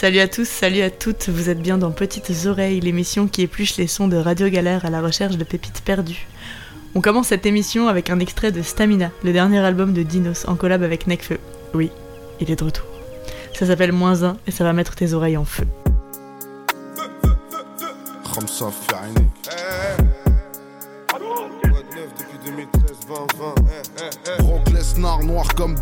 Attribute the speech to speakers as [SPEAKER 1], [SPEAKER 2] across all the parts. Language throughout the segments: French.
[SPEAKER 1] Salut à tous, salut à toutes, vous êtes bien dans Petites Oreilles, l'émission qui épluche les sons de Radio Galère à la recherche de pépites perdues. On commence cette émission avec un extrait de Stamina, le dernier album de Dinos, en collab avec Necfeu. Oui, il est de retour. Ça s'appelle Moins 1 et ça va mettre tes oreilles en feu.
[SPEAKER 2] noir comme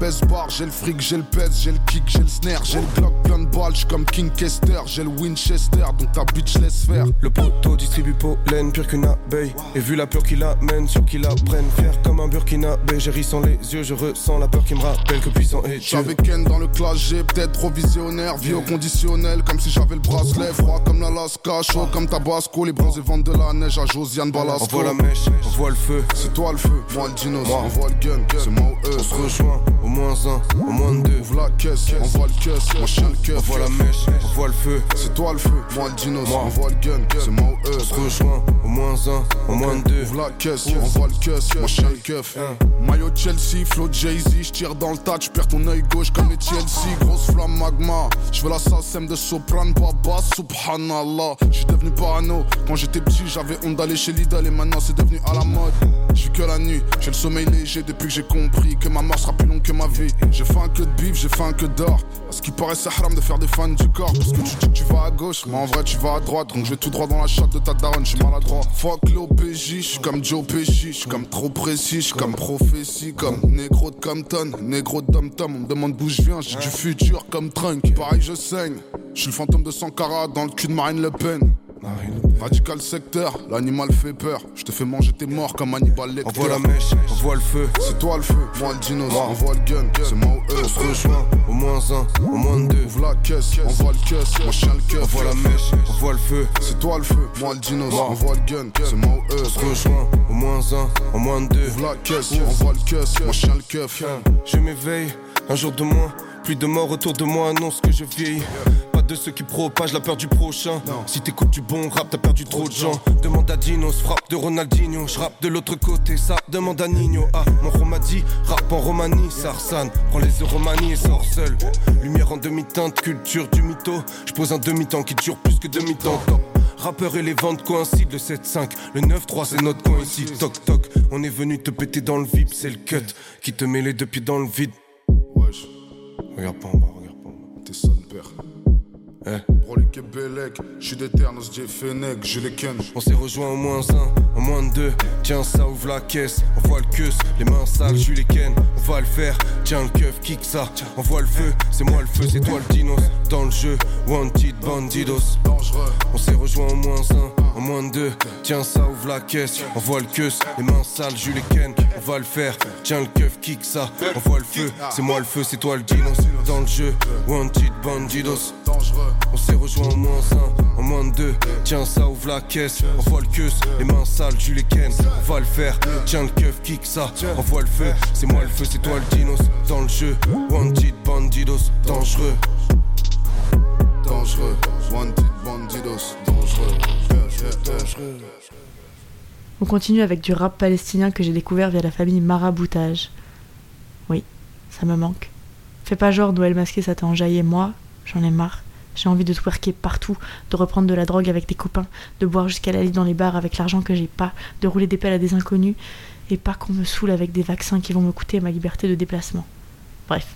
[SPEAKER 2] J'ai le fric, j'ai le pèse, j'ai le kick, j'ai le snare. J'ai le Glock plein de balles, j'suis comme King Kester. J'ai le Winchester, donc ta bitch laisse faire.
[SPEAKER 3] Le poteau distribue pollen, pire qu'une abeille. Et vu la peur qu'il amène, sur qu'il la prenne. Faire comme un burkinabé, j'ai ri sans les yeux, je ressens la peur qui me rappelle que puissant est
[SPEAKER 2] J'avais Ken dans le clash, j'ai peut-être trop visionnaire. Vie au conditionnel, comme si j'avais le bracelet. Froid comme l'Alaska, chaud comme Tabasco. Les bronzés vendent de la neige à Josiane Balasco.
[SPEAKER 3] On voit la mèche, on voit le feu.
[SPEAKER 2] C'est toi le feu, moi le dinos, on voit le gun, c'est moi ou eux
[SPEAKER 3] se rejoint au moins un, au moins deux.
[SPEAKER 2] Ouvre la caisse, on voit le caisse, moi chien le
[SPEAKER 3] On
[SPEAKER 2] keuf
[SPEAKER 3] voit la mèche, on voit le feu.
[SPEAKER 2] C'est toi le feu, moi le dinos, on voit le gun, c'est moi ou eux.
[SPEAKER 3] On se rejoint au moins un, au moins deux.
[SPEAKER 2] Ouvre la caisse, on voit le caisse, moi chien le keuf Maillot Chelsea, flow Jay-Z, j'tire dans le tas, perds ton œil gauche comme les Chelsea. Grosse flamme magma, j'veux la SACEM de soprano Baba, subhanallah. J'suis devenu parano, quand j'étais petit j'avais honte d'aller chez Lidl Et maintenant c'est devenu à la mode. J'vis que la nuit, j'ai le sommeil léger depuis que j'ai compris Que ma mort sera plus longue que ma vie. J'ai faim que de bif, j'ai faim que d'or. À ce qui paraît c'est haram de faire des fans du corps. Parce que tu dis que tu vas à gauche, mais en vrai tu vas à droite. Donc je vais tout droit dans la chatte de ta daronne, j'suis maladroit. Fuck l'OPJ, j'suis comme Joe Pesci J'suis comme trop précis, j'suis comme prophétie Comme négro de Compton, négro de Dom Tom On me demande d'où je viens, j'ai du futur comme Trunk. Pareil je saigne, j'suis le fantôme de Sankara dans le cul de Marine Le Pen Radical secteur, l'animal fait peur. Je te fais manger tes morts comme Hannibal
[SPEAKER 3] On
[SPEAKER 2] Lecter.
[SPEAKER 3] voit la mèche, on voit le feu.
[SPEAKER 2] C'est toi le feu, moi le dino, on voit le gun, c'est moi ou eux.
[SPEAKER 3] On se rejoint au moins un, au moins deux.
[SPEAKER 2] Ouvre la caisse, on voit le caisse, moi chien le
[SPEAKER 3] On
[SPEAKER 2] keuf.
[SPEAKER 3] voit la mèche, on voit le feu.
[SPEAKER 2] C'est toi le feu, moi le dino, on voit le gun, c'est moi ou eux.
[SPEAKER 3] On se rejoint au moins un, au moins deux.
[SPEAKER 2] Ouvre la caisse, on voit le caisse, moi chien le keuf.
[SPEAKER 3] Je m'éveille, un jour de moins, plus de morts autour de moi. Annonce que je vieillis. De ceux qui propagent la peur du prochain. Si t'écoutes du bon rap, t'as perdu trop de gens. Demande à Dinos, frappe de Ronaldinho. Je rappe de l'autre côté, ça demande à Nino. Ah, mon Romadi, rap en Romanie, Sarsan. Prends les Euromanies et sors seul. Lumière en demi-teinte, culture du mytho. Je pose un demi-temps qui dure plus que demi-temps. Top. Rappeur et les ventes coïncident, le 7-5, le 9-3 c'est notre coin ici, toc toc, on est venu te péter dans le vip, c'est le cut, qui te met les deux pieds dans le vide.
[SPEAKER 2] Wesh,
[SPEAKER 3] Regarde pas en bas, regarde pas en bas.
[SPEAKER 2] t'es son père.
[SPEAKER 3] Eh.
[SPEAKER 2] D'éternos. Fennec, les ken.
[SPEAKER 3] On s'est rejoint au moins un, au moins deux. Tiens, ça ouvre la caisse. On voit le queue, les mains sales, je les ken. On va le faire. Tiens, le keuf, kick ça. On voit le feu, c'est moi le feu, c'est toi le dinos. Dans le jeu, wanted bandidos.
[SPEAKER 2] Dangereux,
[SPEAKER 3] On s'est rejoint au moins un, au moins deux. Tiens, ça ouvre la caisse. On voit le queue, les mains sales, je les ken. On va le faire. Tiens, le keuf, kick ça. On voit le feu, c'est moi le feu, c'est toi le dinos. Dans le jeu, wanted bandidos.
[SPEAKER 2] dangereux.
[SPEAKER 3] On s'est rejoint au moins un, au moins deux. Tiens, ça ouvre la caisse. On voit le queue, les mains sales, tu les ken. On va le faire. Tiens, le keuf, kick ça. On voit le feu, c'est moi le feu, c'est toi le dinos. Dans le jeu, wanted bandidos, dangereux.
[SPEAKER 2] Dangereux, wanted bandidos, dangereux. dangereux.
[SPEAKER 1] On continue avec du rap palestinien que j'ai découvert via la famille Maraboutage. Oui, ça me manque. Fais pas genre Noël masqué, ça t'a enjaillé. Moi, j'en ai marre. J'ai envie de twerker partout, de reprendre de la drogue avec des copains, de boire jusqu'à la lit dans les bars avec l'argent que j'ai pas, de rouler des pelles à des inconnus, et pas qu'on me saoule avec des vaccins qui vont me coûter ma liberté de déplacement. Bref.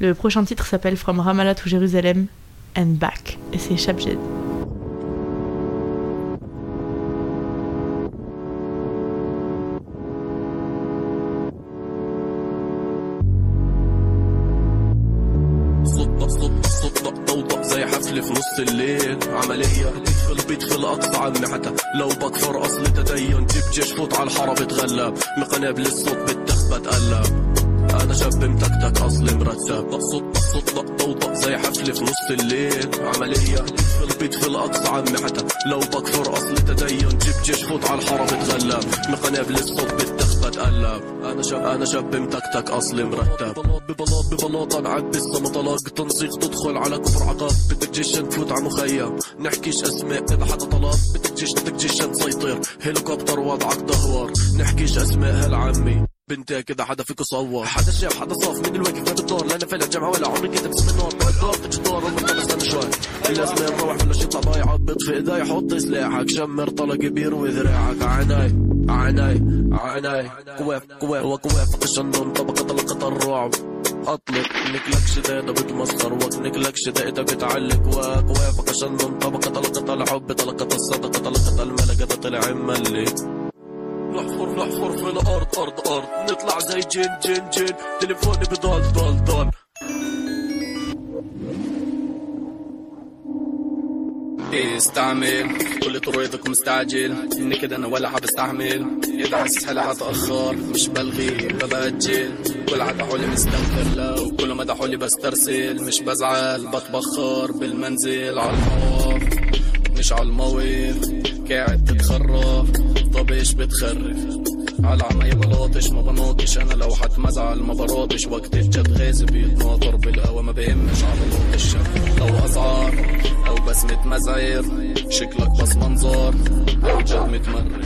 [SPEAKER 1] Le prochain titre s'appelle From Ramallah to Jérusalem and Back, et c'est Shabjed.
[SPEAKER 4] قنابل للصوت بالتخت بتقلب أنا شاب متكتك اصلي مرتب. بقصد بقصد بقطة زي حفل في نص الليل. عملية في البيت في الاقصى عمي حتى. لو بكفر أصل تدين جيب جيش فوت على الحارة بتغلب. مقناب للصوت بالتخت بتقلب أنا شاب أنا شاب متكتك أصلي مرتب. ببلاط ببلاط ببلاط العب بالسمطلق تنسيق تدخل على كفر عقاب. بدك جيش تفوت على مخيم. نحكيش أسماء إذا حدا طلب بدك جيش بدك جيش تسيطر. هليكوبتر وضعك دهور نحكيش أسماء هالعمي. بنتي كده حدا فيكو صور. حدا شاف حدا صاف من الواقف ما بالدور لا أنا فعلا جامعة ولا عمري كنت بسم النار. في جدار والله ما بستنى شوي لازم نروح بلاش يطلع ضايع بطفي إيدي حط سلاحك شمر طلق كبير وذراعك. عيناي عيناي عيناي. كواف كواف وكواف الشنون طبقة طلقة الرعب. أطلق نكلك شدادة بتمسخر وكنك لك شدادة بتعلق. وكوافق الشنون طبقة طلقة الحب طلقة الصدقة طلقة الملكة طلع ملي نحفر نحفر في الأرض أرض أرض. نطلع زي جن جن جن. تليفوني بضل ضل ضل
[SPEAKER 5] استعمل. كل طريقك مستعجل. كده أنا ولا حبستحمل إذا حاسس حالي هتاخر مش بلغي ببجل كل حدا حولي مستنكر لو كل ما حولي بسترسل. مش بزعل بتبخر بالمنزل على المواقف مش على المواقف قاعد تتخرف طب إيش بتخرف؟ على عمي بلاطش ما بناطش أنا لو حتمزعل ما براطش وقت الجد غازي بيتناطر بالقوى ما بهمش على لوط الشر. لو اسعار أو بس متمزعر شكلك بس منظر أو جد متمرر.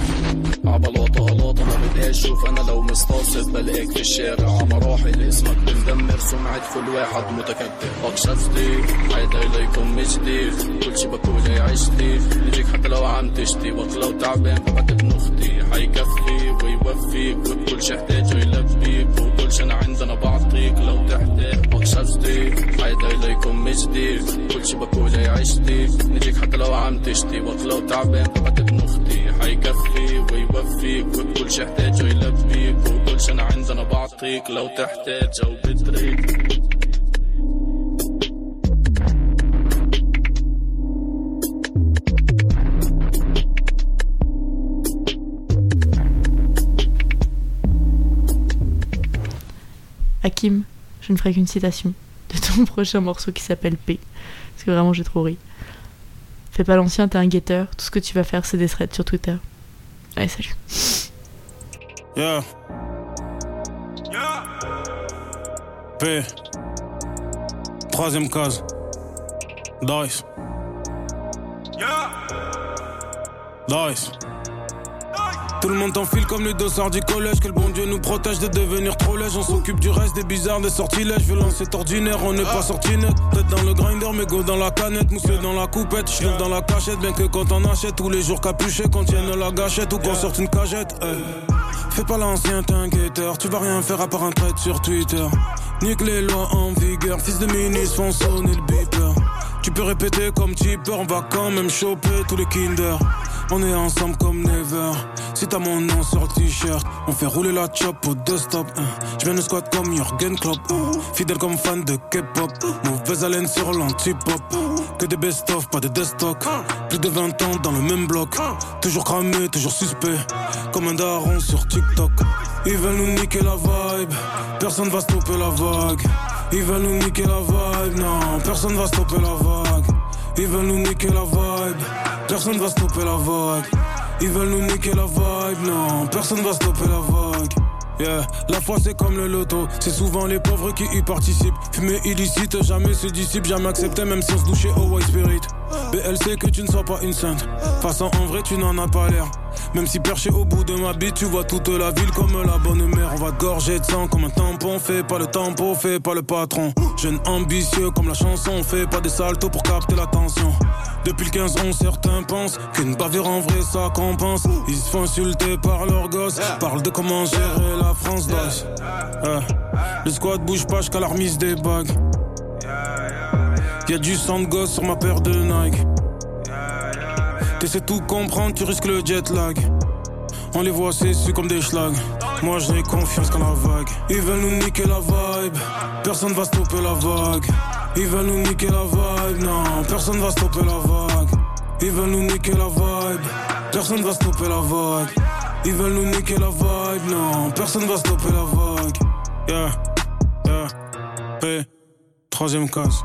[SPEAKER 5] عبلاطة هلاطة ما بدهاش. شوف أنا لو مستقصد بلاقيك في الشارع. عمراحل اسمك بندمر سمعة كل واحد متكبر بكشفتي عيد اليكم مجدي. كل شي بقول عشتي. نجيك حتى لو عم تشتي. وقت لو تعبان ببعت ابن أختي حيكفي ويوفيك وبكل شي احتاجه يلبيك وكل شي أنا عندنا بعطيك. لو تحتاج بكشفتي عيد اليكم مجدي. كل شي بقول عشتي. نجيك حتى لو عم تشتي. وقت لو تعبان ببعت ابن أختي. حيكفي ويوفيك وبكل شي احتاجه يلبيك وكل شي أنا عندنا بعطيك. لو تحتاج أو بتريد
[SPEAKER 1] Hakim, je ne ferai qu'une citation de ton prochain morceau qui s'appelle P. Parce que vraiment, j'ai trop ri. Fais pas l'ancien, t'es un guetteur. Tout ce que tu vas faire, c'est des threads sur Twitter. Allez, salut.
[SPEAKER 6] Yeah. P. Troisième case. Dice. Dice. Tout le monde t'enfile comme les dossards du collège. Que le bon Dieu nous protège de devenir trop lège. On s'occupe du reste des bizarres, des sortilèges. Violence est ordinaire, on n'est pas sorti net. Tête dans le grinder, mais go dans la canette. Moussé dans la coupette, je dans la cachette. Bien que quand on achète, tous les jours capuchés contiennent la gâchette ou qu'on sorte une cagette. hey. Fais pas l'ancien, guetteur. Tu vas rien faire à part un trait sur Twitter. Nique les lois en vigueur. Fils de ministre, font sonner le beeper. Tu peux répéter comme tipper, on va quand même choper tous les kinder. On est ensemble comme never. Si t'as mon nom sur t-shirt, on fait rouler la chop au deux stop. hein. Je viens de squat comme Jürgen Klopp. hein. Fidèle comme fan de K-pop. Mauvaise haleine sur l'anti-pop. Que des best-of, pas de destock. Plus de 20 ans dans le même bloc. Toujours cramé, toujours suspect. Comme un daron sur TikTok. Ils veulent nous niquer la vibe. Personne va stopper la vague. Ils veulent nous niquer la vibe. Non, personne va stopper la vague. Ils veulent nous niquer la vibe. Personne va stopper la vague. Ils veulent nous niquer la vibe. Non, personne va stopper la vague. Yeah, la foi c'est comme le loto, c'est souvent les pauvres qui y participent. Fumer illicite, jamais se dissipe, jamais accepté, même sans se doucher au white spirit. BLC que tu ne sois pas une sainte. Façon en vrai, tu n'en as pas l'air. Même si perché au bout de ma bite, tu vois toute la ville comme la bonne mère. On va gorger de sang comme un tampon, fait pas le tempo, fait pas le patron. Jeune ambitieux comme la chanson, fait pas des saltos pour capter l'attention. Depuis le 15 on certains pensent qu'une bavure en vrai ça compense. Ils se font insulter par leurs gosses, parlent de comment gérer la France d'os. Ouais. Le squad bouge pas jusqu'à la remise des bagues. Y'a du sang de gosse sur ma paire de Nike. T'essaies tout comprendre, tu risques le jet lag. On les voit c'est comme des schlags. Moi j'ai confiance qu'en la vague. Ils veulent nous niquer la vibe. Personne va stopper la vague. Ils veulent nous niquer la vibe. Non, personne va stopper la vague. Ils veulent nous niquer la vibe. Personne va stopper la vague. Ils veulent nous niquer la vibe. Non, personne va stopper la vague. Yeah, yeah, P. Troisième case.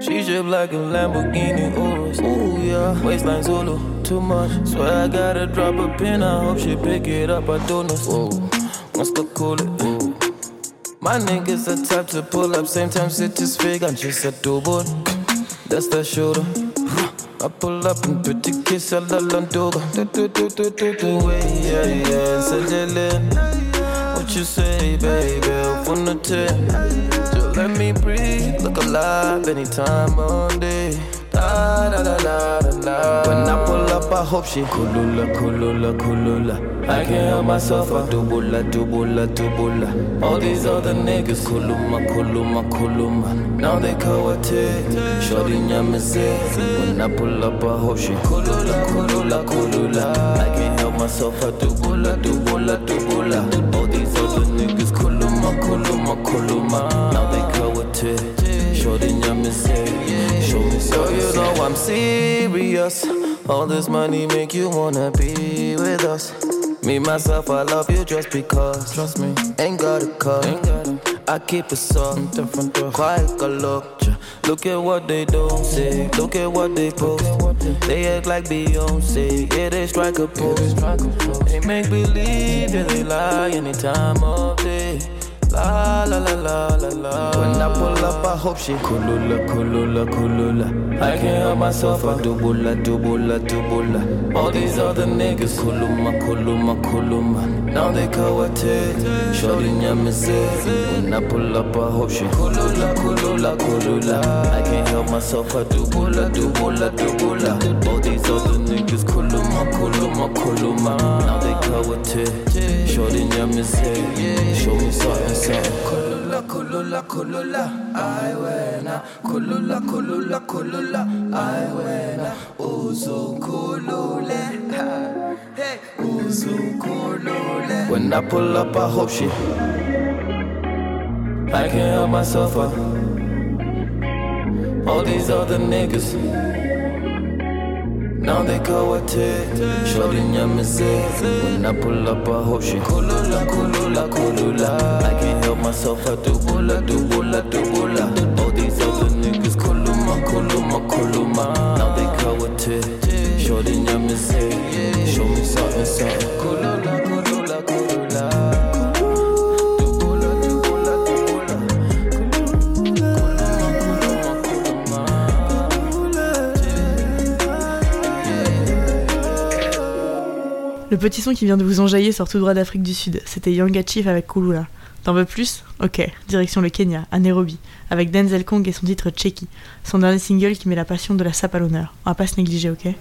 [SPEAKER 7] She dripped like a Lamborghini Urus. Ooh yeah, waistline Zulu, too much. Swear I gotta drop a pin. I hope she pick it up. I don't know. Whoa, what's the cool it? Ooh. My niggas the type to pull up, same time sit his fig. I'm just a double. That's the shooter. I pull up and put the kiss a la landoga. Do do do do do do way yeah yeah. Sajelin, what you say, baby? From the ten, let me breathe. Look alive anytime all day. When I pull up, I hope she kulula kulula kulula. I can't help myself, I dubula dubula dubula. All these other niggas kuluma kuluma kuluma. Now they kawate, shorty nyamaze. When I pull up, I hope she kulula kulula kulula. I can't help myself, I dubula dubula dubula. All these other niggas kuluma kuluma kuluma. Now shorty. Show me so you know I'm serious. All this money make you wanna be with us. Me myself, I love you just because. Trust me, ain't got a car. I keep it soft, different, quiet look. Look at what they don't say. Look at what they post. They act like Beyonce. Yeah, they strike a pose. They make believe, yeah, they lie any time of day. La la la la la la. When I pull up, I hope she kulula kulula kulula. I can't help myself, I dubula dubula dubula. All these other niggas kuluma kuluma kuluma. Now they kawate, shorty nyamaze. When I pull up, I hope she kulula kulula kulula. I can't help myself, I dubula dubula dubula. All these other niggas kuluma kuluma kuluma. Now they kawate, shorty nyamaze. Show me something, something. Kulula kulula kulula. I wena. Kulula kulula kulula. I wena. Uzu kulule. Hey, uzu kulule. When I pull up, I hope she. I can't help myself. I, all these other niggas. Now they go a tick, shorty nyamaze. When I pull up, I hope she kulula, kulula, kulula. I can't help myself, I do bula, do bula, do bula. All these other niggas kuluma, kuluma, kuluma. Now they go a tick, shorty nyamaze. Show me something, something.
[SPEAKER 1] Le petit son qui vient de vous enjailler sort tout droit d'Afrique du Sud. C'était Yanga Chief avec Kulula. T'en veux plus Ok, direction le Kenya, à Nairobi, avec Denzel Kong et son titre Cheki, son dernier single qui met la passion de la sape à l'honneur. On va pas se négliger, ok?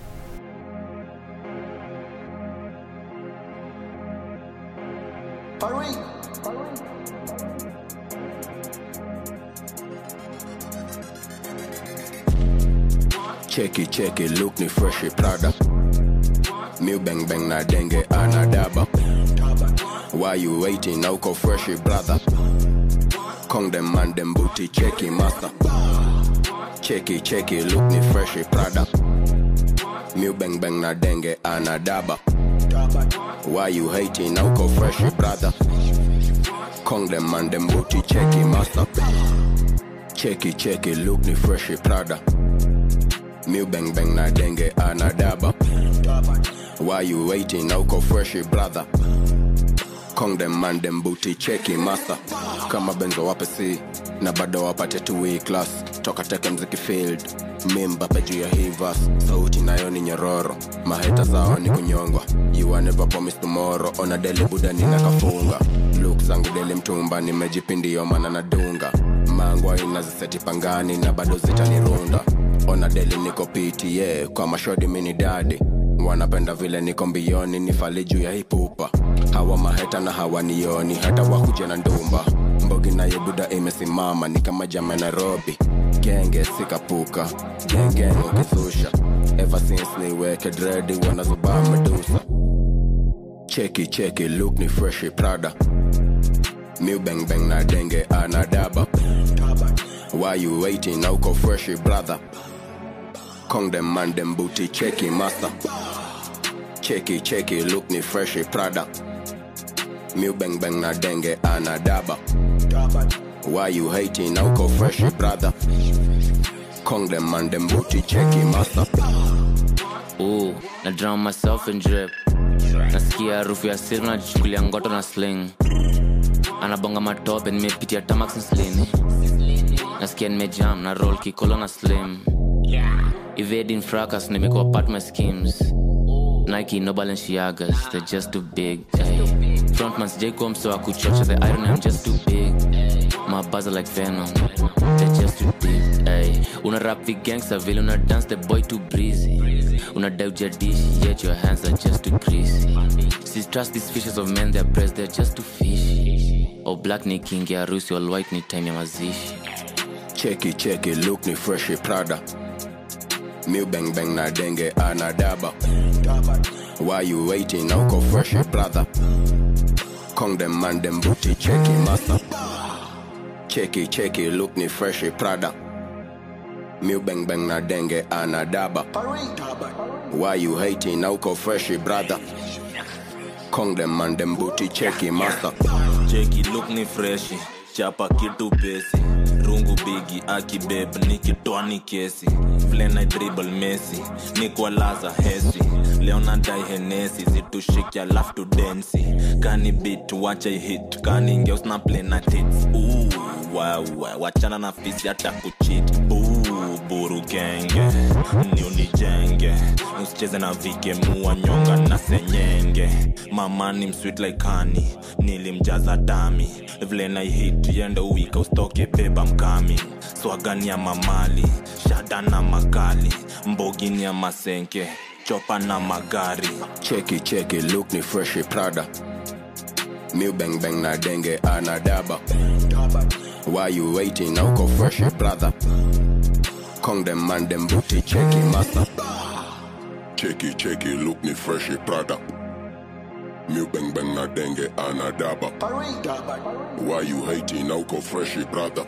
[SPEAKER 8] Check it, look ni fresh Prada. Mew bang bang na denge anadaba. Why you waiting? Now go fresh brother. Kong them man them booty check it master. Check it, check it, look ni fresh Prada. Mew bang bang na denge anadaba. Why you hating? Now go fresh brother. Kong them man them booty check it master. Check it, check it, look ni fresh Prada. Mew bang bang na denge anadaba. Why you waiting? Now ko fresh brother. Kong dem man dem booty cheki master kama benzo wape si na bado wapate two class toka teke mziki field. Mimba peju ya hivas sauti nayo ni nyororo. Maheta zao ni kunyongwa. You are never promised tomorrow. Ona deli buda ni nakafunga look zangu deli mtumba nimejipindio mana nadunga mangwa inaziseti pangani na bado zitanirunda ona deli niko yeah. kwa mashodi mini dadi. Wanapenda vile niko mbioni nifali juu ya hipupa hawa maheta na hawanioni hata wakuja na ndumba. Mbogi naye buda imesimama ni kama jama nairobi. Genge sikapuka gengeng ukizusha ever since niweke dredi wanazubaa medusa. Cheki cheki look ni freshi prada. Bang na denge anadaba. Why you waiting? Go freshi brother Kong them man them booty checky master. Checky checky look ni freshy eh, Prada. Mew bang bang na dengue ana daba. Why you hating now go fresh eh, brother? Kong them man them booty checky master.
[SPEAKER 9] Ooh, na drown myself in drip nasikia harufu ya siri najichukulia ngoto na sling anabonga matope nimepitia tamax nslini nasikia nimejam na roll kikolo na slim evading fracas nimekuwa part my schemes. Nike no balenciagas they're just too big. Ay. frontman sijaikuwa mso wa kuchocha the iron i'm just too big. My buzz are like venom they're just too deep ay. una rap the gangster vile una dance the boy too breezy. Una doubt your dish yet your hands are just too greasy. Sis trust these fishes of men they're breasts they're just too fishy. Oh black ni king ya harusi all white ni time ya mazishi
[SPEAKER 8] Checky checky look ni fresh eh, Prada. Mew bang bang na dengue ana daba. Why you waiting go fresh brother? Kong them man them booty checky master. Checky checky look ni fresh Prada. Mew bang bang na dengue ana daba. Why you hating go fresh brother? Kong them man them booty checky master.
[SPEAKER 10] cheki look ni freshi chapa kitu pesi. Rungu bigi akibeb nikitwani kesi. Vile na dribble mesi nikwalaza hesi. Leo daihenesi zitushiki alafu tudensi kani bit wacha hit. Kani ngeus na play na tits. Wachana na fisi hata kuchit Ooh, buru genge ni unijenge, usicheze na vike mua nyonga na senyenge. Mama ni msweet like honey nilimjaza dami. Vile na hit yende uwika ustoke beba mkami. Swagani ya mamali shada na makali. Mbogini ya masenke chopa na magari.
[SPEAKER 8] Cheki cheki look ni freshi Prada. miu bang bang na denge ana daba. Why you waiting? Now go fresh brother? Kong them man them booty checky master.
[SPEAKER 2] Checky checky look ni fresh Prada. Mew bang bang na dengue ana daba. Why you hating? Now go fresh brother?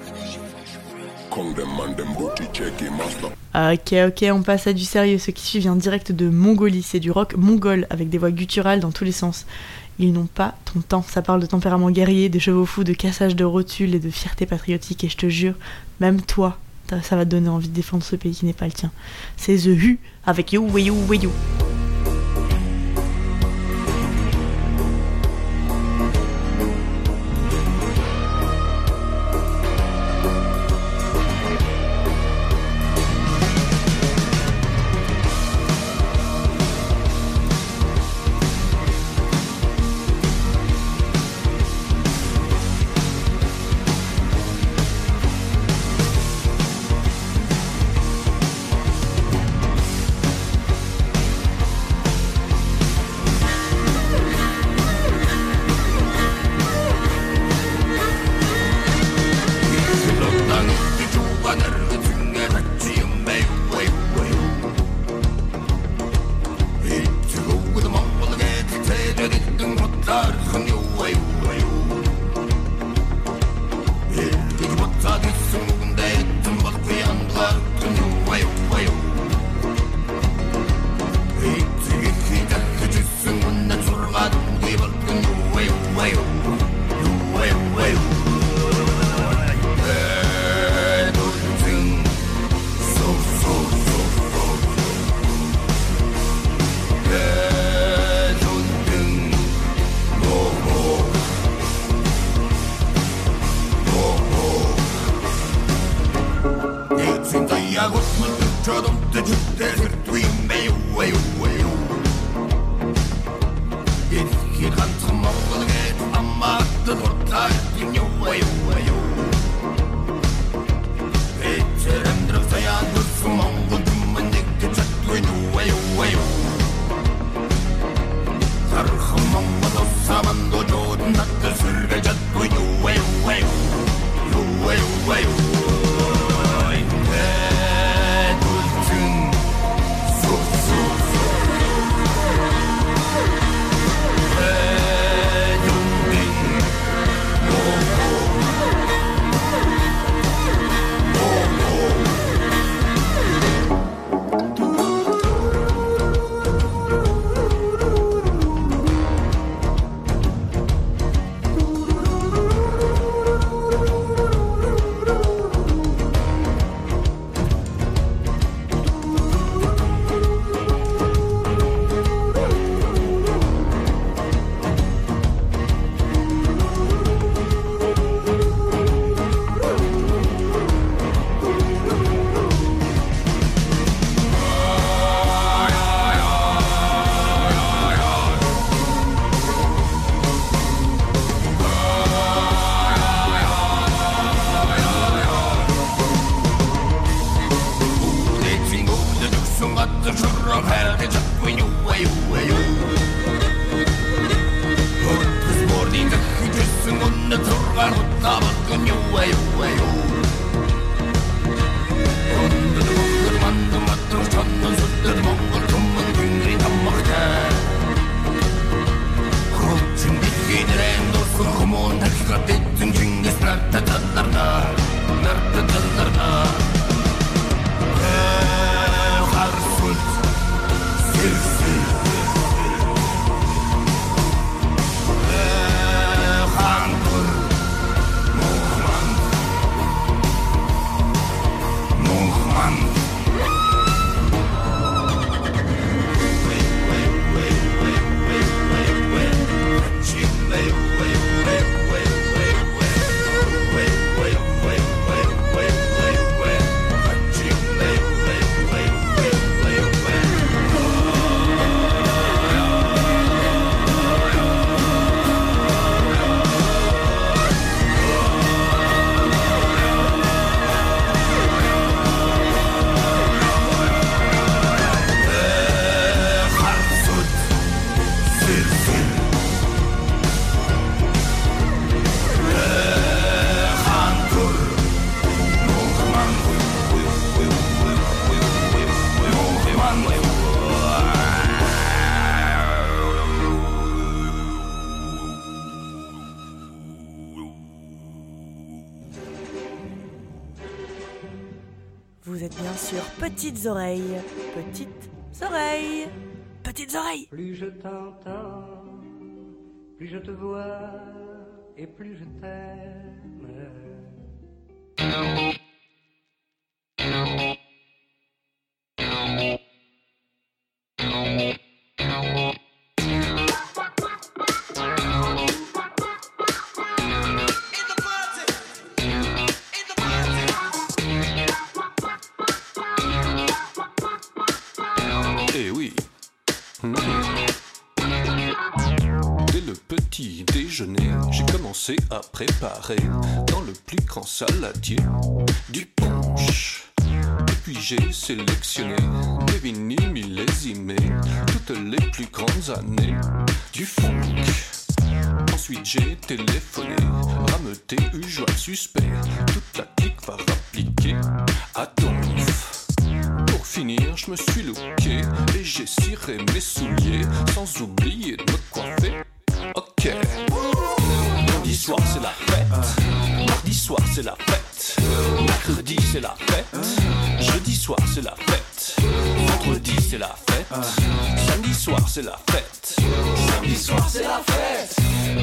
[SPEAKER 2] Kong them man them booty checky master.
[SPEAKER 1] Ok, ok, on passe à du sérieux. Ce qui suit vient direct de Mongolie. C'est du rock mongol avec des voix gutturales dans tous les sens. Ils n'ont pas ton temps. Ça parle de tempérament guerrier, de chevaux fous, de cassage de rotules et de fierté patriotique. Et je te jure, même toi, ça va te donner envie de défendre ce pays qui n'est pas le tien. C'est The Who avec You, We You, We You.
[SPEAKER 11] Çadam you tez
[SPEAKER 12] plus je te vois et plus je t'aime.
[SPEAKER 13] À préparer dans le plus grand saladier du punch. Et puis j'ai sélectionné des vinyles millésimés, toutes les plus grandes années du funk. Ensuite j'ai téléphoné, rameuté, eu joie suspect, toute la clique va rappliquer à Donf. Pour finir, je me suis looké et j'ai ciré mes souliers sans oublier de me coiffer. Ok. C'est la fête, mercredi c'est la fête, jeudi soir c'est la fête, vendredi c'est la fête, samedi soir c'est la fête, samedi soir c'est la fête,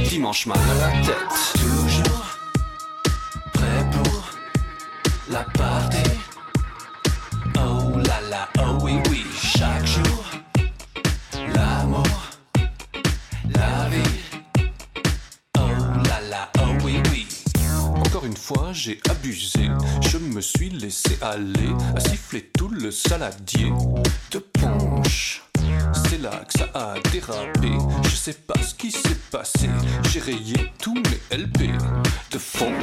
[SPEAKER 13] dimanche mal à la tête. Toujours prêt pour la partie. Oh là là, oh oui oui, chaque fois, j'ai abusé. Je me suis laissé aller à siffler tout le saladier de punch. C'est là que ça a dérapé. Je sais pas ce qui s'est passé. J'ai rayé tous mes LP de funk.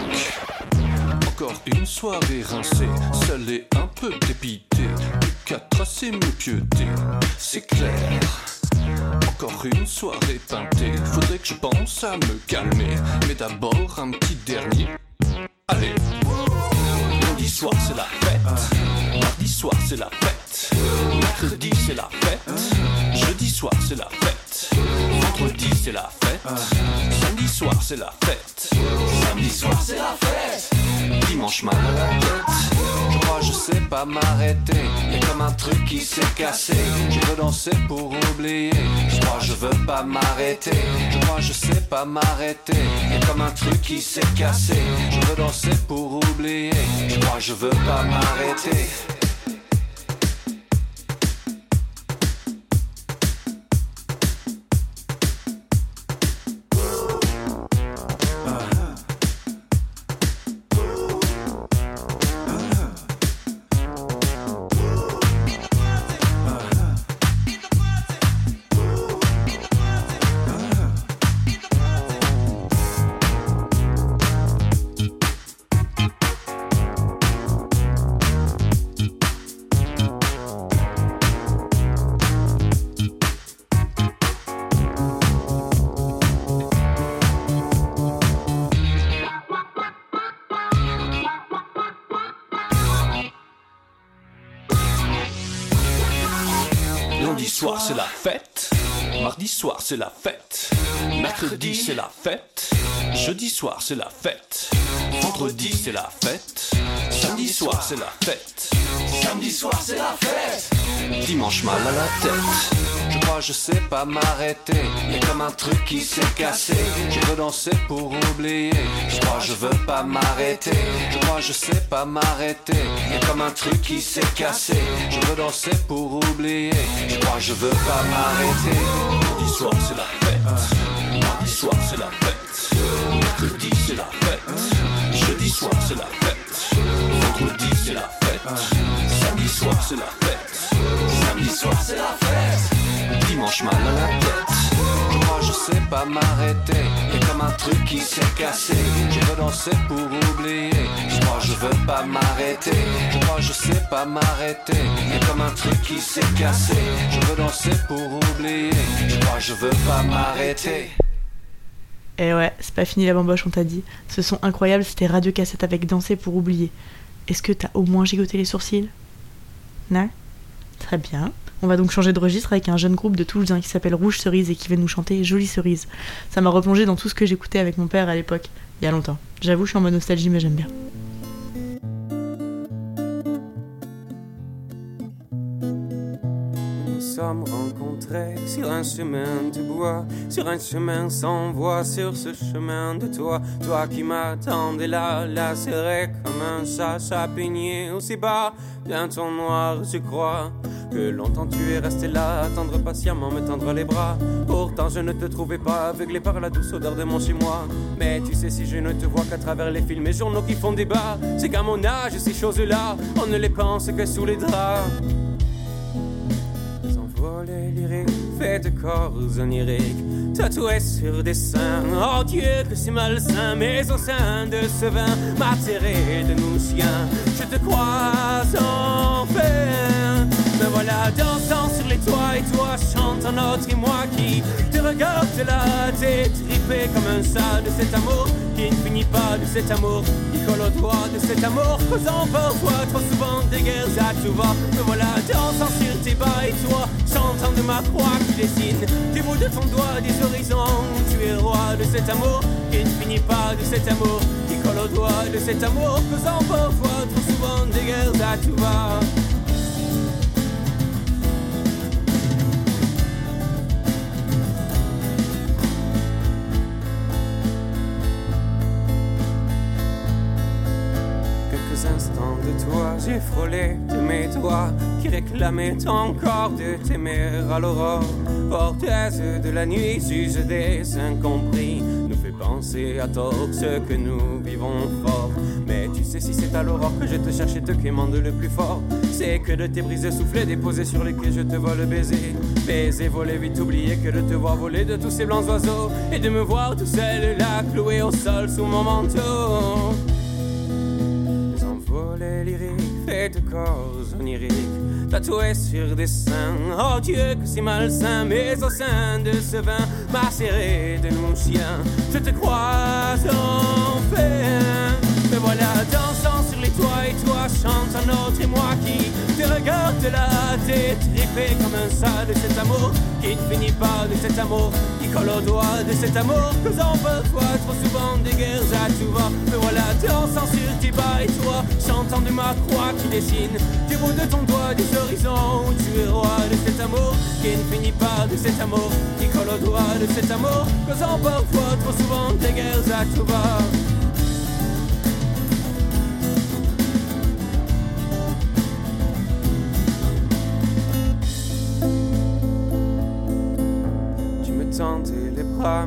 [SPEAKER 13] Encore une soirée rincée, seul et un peu dépité. Plus qu'à tracer mes pieutés, c'est clair. Encore une soirée peintée, faudrait que je pense à me calmer. Mais d'abord un petit dernier. Allez, lundi soir c'est la fête, mardi soir c'est la fête, mercredi c'est la fête, jeudi soir c'est la fête, vendredi c'est la fête, samedi soir c'est la fête, samedi soir c'est la fête, dimanche mal à la tête. Je crois je sais pas m'arrêter, y a comme un truc qui s'est cassé. Je veux danser pour oublier, je crois je veux pas m'arrêter. Je crois je sais pas m'arrêter, y a comme un truc qui s'est cassé. Je veux danser pour oublier, je crois je veux pas m'arrêter. Soir c'est la fête, mercredi c'est la fête, jeudi soir c'est la fête, vendredi c'est la fête, samedi soir c'est la fête, samedi soir c'est la fête, dimanche mal à la tête. Je crois je sais pas m'arrêter, y a comme un truc qui s'est cassé. Je veux danser pour oublier, je crois je veux pas m'arrêter. Je crois je sais pas m'arrêter, y a comme un truc qui s'est cassé. Je veux danser pour oublier, je crois je veux pas m'arrêter. Lundi soir c'est la fête, mardi soir c'est la fête, mercredi c'est la fête, jeudi soir c'est la fête, vendredi c'est la fête, samedi soir c'est la fête, samedi soir c'est la fête, dimanche mal à la tête. Je sais pas m'arrêter, a comme un truc qui s'est cassé. Je veux danser pour oublier, je crois je veux pas m'arrêter. Je je sais pas m'arrêter, a comme un truc qui s'est cassé. Je veux danser pour oublier, je crois je veux pas m'arrêter.
[SPEAKER 1] Eh ouais, c'est pas fini la bamboche, on t'a dit. Ce son incroyable, c'était Radio Cassette avec Danser pour oublier. Est-ce que t'as au moins gigoté les sourcils? Non? Très bien. On va donc changer de registre avec un jeune groupe de Toulousains qui s'appelle Rouge Cerise et qui va nous chanter Jolie Cerise. Ça m'a replongé dans tout ce que j'écoutais avec mon père à l'époque, il y a longtemps. J'avoue, je suis en mode nostalgie, mais j'aime bien.
[SPEAKER 14] Sommes sur un chemin de bois, sur un chemin sans voie, sur ce chemin de toi, toi qui m'attendais là, là serré comme un chat chapigné aussi bas d'un ton noir, je crois. Que longtemps tu es resté là, attendre patiemment, me tendre les bras. Pourtant je ne te trouvais pas aveuglé par la douce odeur de mon chez-moi. Mais tu sais, si je ne te vois qu'à travers les films et journaux qui font débat, c'est qu'à mon âge, ces choses-là, on ne les pense que sous les draps. Fait de corps oniriques, tatoués sur des seins. Oh Dieu, que c'est malsain, mais au sein de ce vin, matéré de nous chiens, je te crois enfin. Me voilà dansant sur les toits et toi chantant notre et moi qui te regarde de là, t'es trippé comme un chat de cet amour qui ne finit pas de cet amour qui colle au doigt de cet amour causant parfois trop souvent des guerres à tout va. Me voilà dansant sur tes bas et toi chantant de ma croix qui dessine du bout de ton doigt des horizons. Tu es roi de cet amour qui ne finit pas de cet amour qui colle au doigt de cet amour causant parfois trop souvent des guerres à tout va. J'ai frôlé de mes doigts qui réclamaient encore de t'aimer à l'aurore. Porteuse de la nuit, juge des incompris, nous fait penser à tort ce que nous vivons fort. Mais tu sais, si c'est à l'aurore que je te cherche et te quémande le plus fort, c'est que de tes brises soufflées déposées sur lesquelles je te vois le baiser. Baiser, voler, vite oublier que de te voir voler de tous ces blancs oiseaux et de me voir tout seul là, cloué au sol sous mon manteau. Les lyriques, de corps oniriques, tatoués sur des seins. Oh Dieu, que c'est malsain, mais au sein de ce vin macéré de nos chiens, je te crois enfin. Voilà dansant sur les toits et toi chante un autre et moi qui te regarde de là, t'es trippé comme un chat de cet amour qui ne finit pas de cet amour qui colle au doigt de cet amour causant parfois trop souvent des guerres à tout va. Me voilà dansant sur tes bas et toi chantant de ma croix qui dessine du bout de ton doigt des horizons où tu es roi de cet amour qui ne finit pas de cet amour qui colle au doigt de cet amour causant parfois trop souvent des guerres à tout.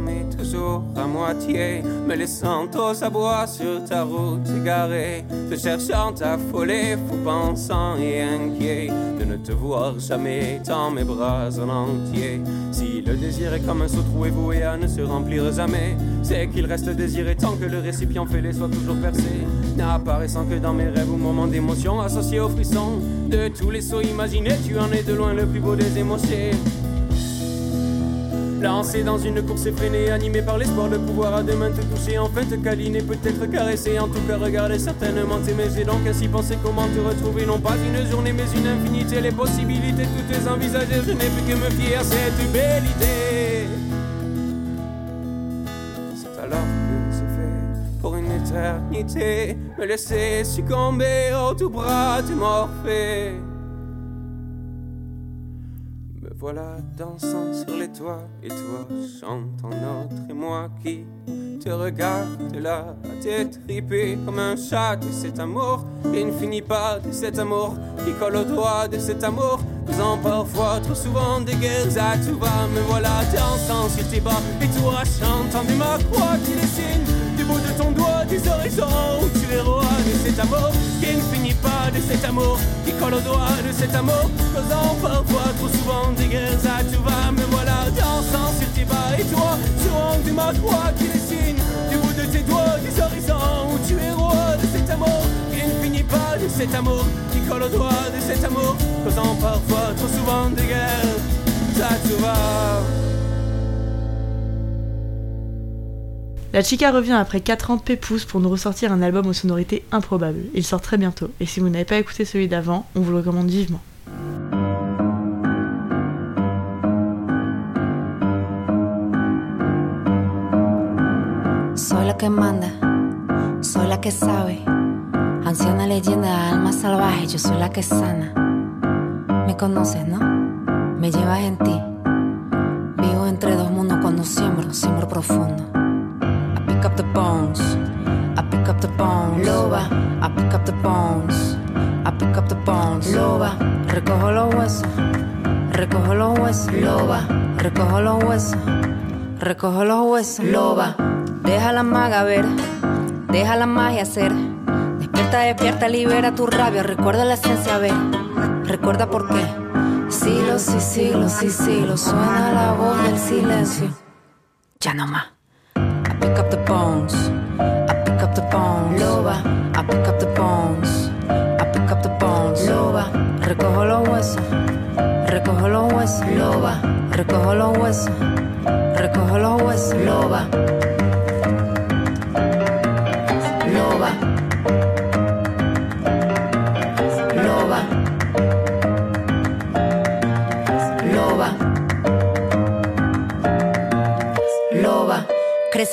[SPEAKER 14] Mais toujours à moitié, me laissant aux abois sur ta route égarée, te cherchant affolé, fou pensant et inquiet de ne te voir jamais dans mes bras en entier. Si le désir est comme un seau troué voué à ne se remplir jamais, c'est qu'il reste désiré tant que le récipient fêlé soit toujours percé, n'apparaissant que dans mes rêves ou moments d'émotion associés aux frissons. De tous les sauts imaginés, tu en es de loin le plus beau des émotions. Lancé dans une course effrénée, animé par l'espoir de pouvoir à demain te toucher, enfin te câliner, peut-être caresser, en tout cas regarder certainement t'aimer. J'ai donc ainsi pensé comment te retrouver, non pas une journée mais une infinité, les possibilités, toutes les envisagées, je n'ai plus que me fier à cette belle idée. C'est alors que je fais pour une éternité, me laisser succomber au tout bras de Morphée. Me voilà dansant sur les toits. Et toi chantant notre et moi qui te regarde là, t'es trippé comme un chat de cet amour. Qui ne finit pas de cet amour qui colle au doigt de cet amour, faisant parfois trop souvent des guerres à tout va. Me voilà dansant sur tes bas et toi chantant ma croix qui dessine du bout de ton doigt des horizons où tu es roi de amour qui ne finit pas de cet amour qui colle au doigt de cet amour, causant parfois trop souvent des guerres à tout va. Me voilà dansant sur tes bas et toi sur de ma croix qui dessine du bout de tes doigts des horizons où tu es roi de cet amour qui ne finit pas de cet amour qui colle au doigt de cet amour, causant parfois trop souvent des guerres à tout va.
[SPEAKER 1] La Chica revient après 4 ans de pépouze pour nous ressortir un album aux sonorités improbables. Il sort très bientôt, et si vous n'avez pas écouté celui d'avant, on vous le recommande vivement.
[SPEAKER 15] Soy la que manda, soy la que sabe. Anciana leyenda, alma salvaje, yo soy la que sana. Me conoces, ¿no? me llevas en ti. Vivo entre dos mundos cuando siembro, siembro profundo. I pick up the bones, I pick up the bones. Loba, I pick up the bones, I pick up the bones. Loba, recojo los huesos, recojo los huesos. Loba, recojo los huesos, recojo los huesos. Loba, deja la maga ver, deja la magia ser. Despierta, despierta, libera tu rabia, recuerda la esencia, ver, recuerda por qué. Siglos y siglos y siglos suena la voz del silencio. Ya no más. I pick up the bones. I pick up the bones. Loba. I pick up the bones. I pick up the bones. Loba. Recojo los huesos. Recojo los huesos. Loba. Recojo los huesos.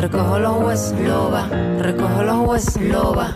[SPEAKER 15] Recojo los huesos. Loba, recojo los huesos. Loba.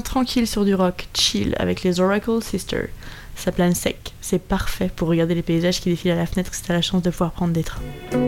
[SPEAKER 16] Tranquille sur du rock, chill, avec les Oracle Sisters. Ça plane sec, c'est parfait pour regarder les paysages qui défilent à la fenêtre si t'as la chance de pouvoir prendre des trains.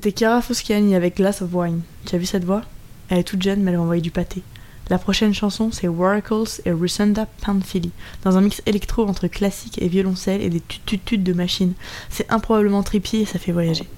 [SPEAKER 1] C'était Chiara Foschiani avec Glass of Wine. Tu as vu cette voix? Elle est toute jeune, mais elle m'a envoyé du pâté. La prochaine chanson, c'est Waracles et Rusanda Panfili, dans un mix électro entre classique et violoncelle et des tut de machines. C'est improbablement tripier et ça fait voyager.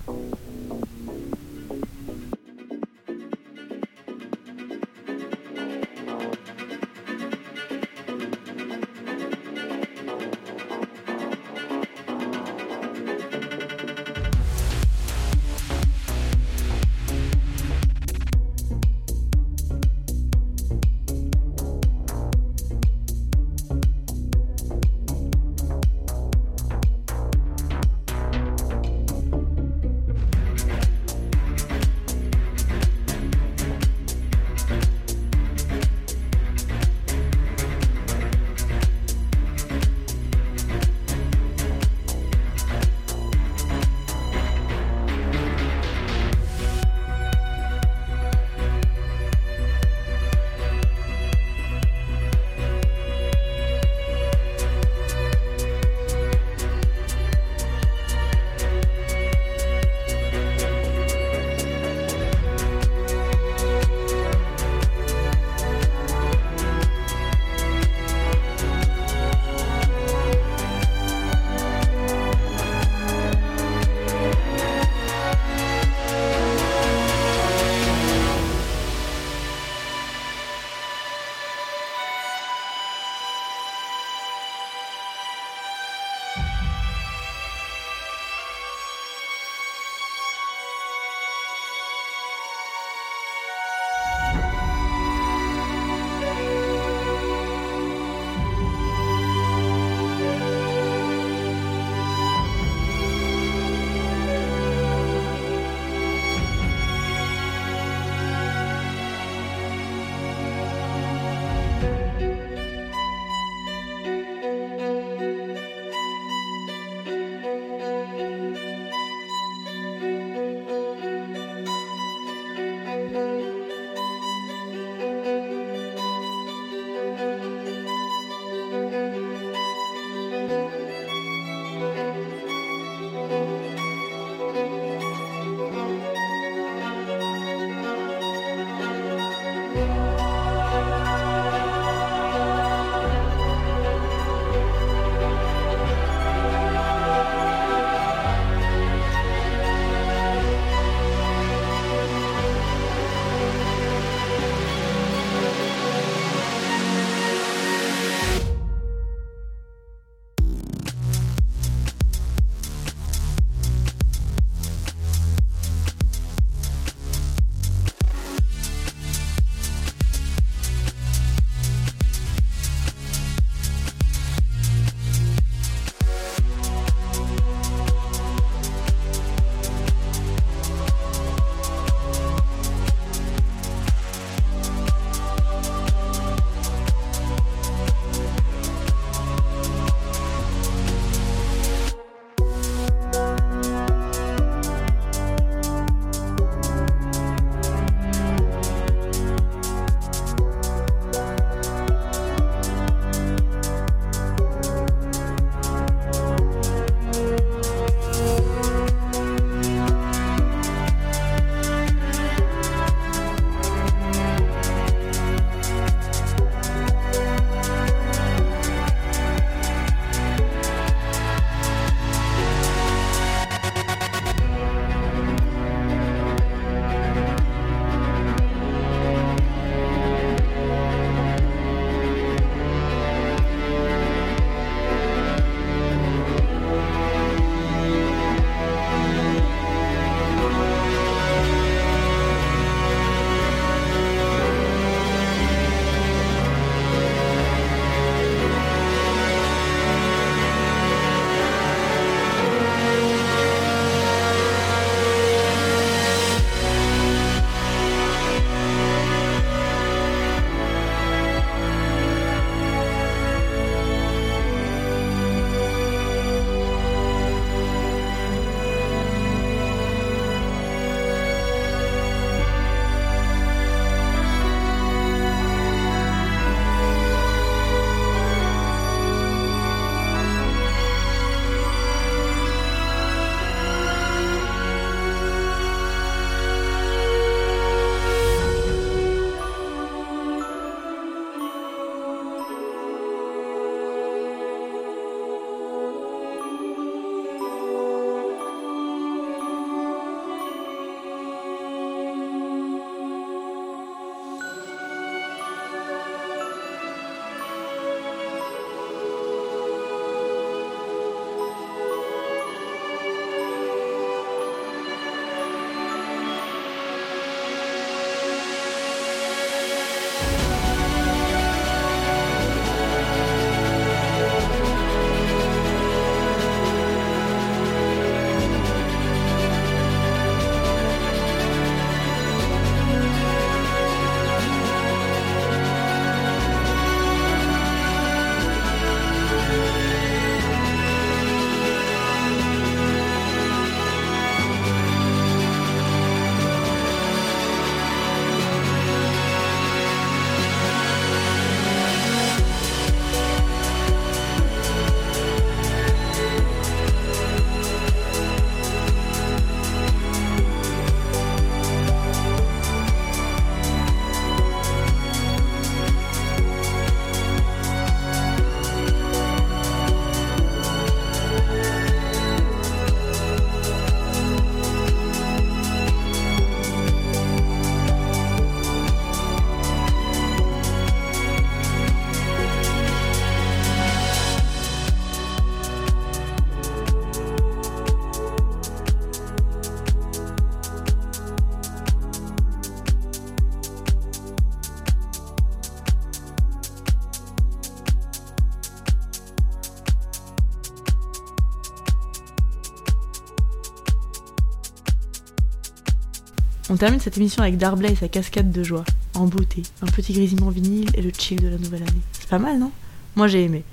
[SPEAKER 1] On termine cette émission avec Darblay et sa cascade de joie, en beauté, un petit grésillement vinyle et le chill de la nouvelle année. C'est pas mal, non? Moi j'ai aimé.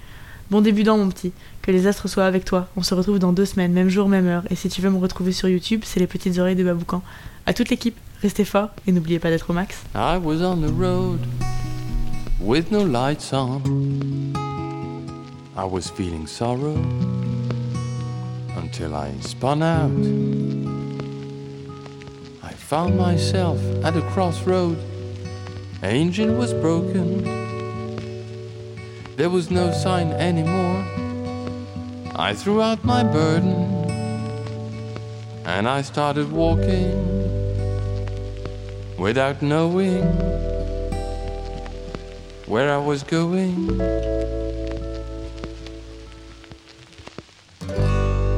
[SPEAKER 1] Bon début d'an mon petit, que les astres soient avec toi. On se retrouve dans deux semaines, même jour, même heure. Et si tu veux me retrouver sur YouTube, c'est les petites oreilles de Baboucan. À toute l'équipe, restez forts et n'oubliez pas d'être au max.
[SPEAKER 17] Found myself at a crossroad. Engine was broken. There was no sign anymore. I threw out my burden and I started walking without knowing where I was going.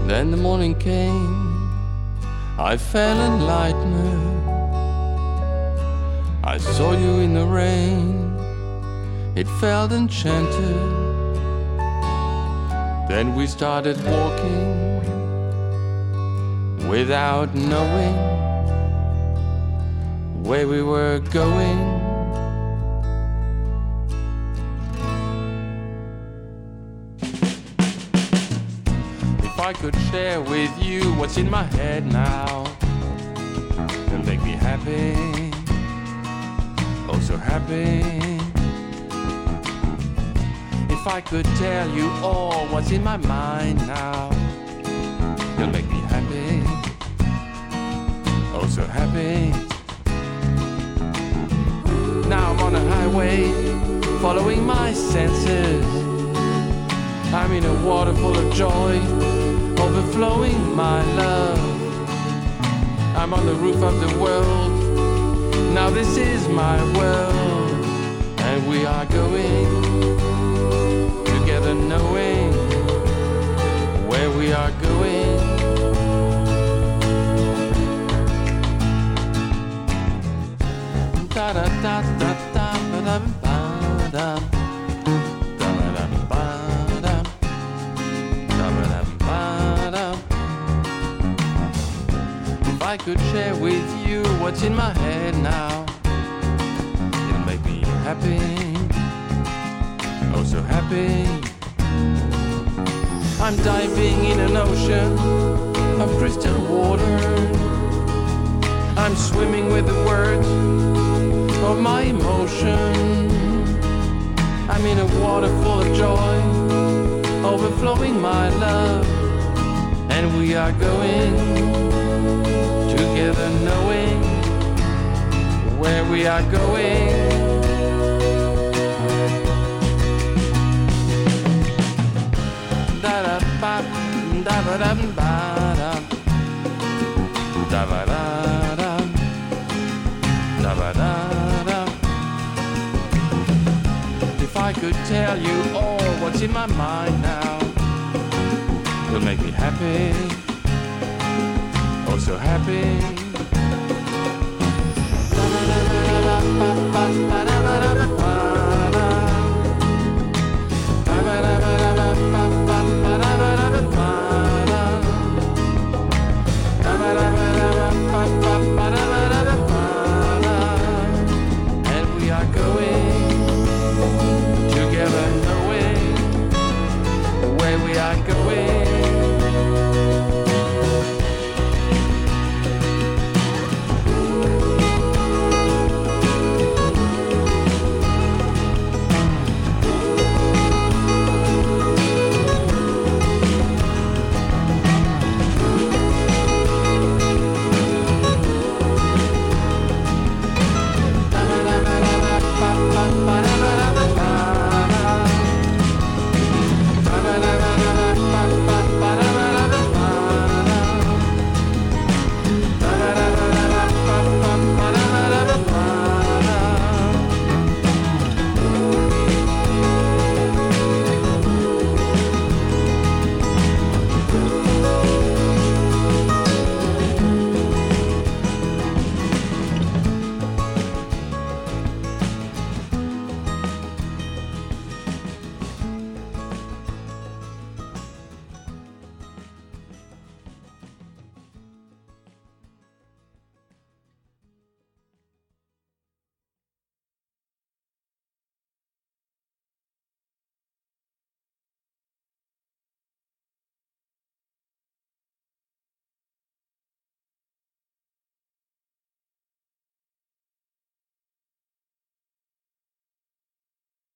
[SPEAKER 17] Then the morning came, I fell enlightened. I saw you in the rain, it felt enchanted. Then we started walking without knowing where we were going. Could share with you what's in my head now, it'll make me happy, oh so happy. If I could tell you all what's in my mind now, you'll make me happy, oh so happy. Now I'm on a highway, following my senses. I'm in a water full of joy, overflowing my love. I'm on the roof of the world, now this is my world, and we are going together, knowing where we are going. Da da da da da da da. Da I could share with you what's in my head now, it'll make me happy, oh so happy. I'm diving in an ocean of crystal water. I'm swimming with the words of my emotion. I'm in a water full of joy, overflowing my love, and we are going together, knowing where we are going. Da da ba, da ba da da, da ba da da, da ba da da. If I could tell you all what's in my mind now, it'll make me happy, oh so happy.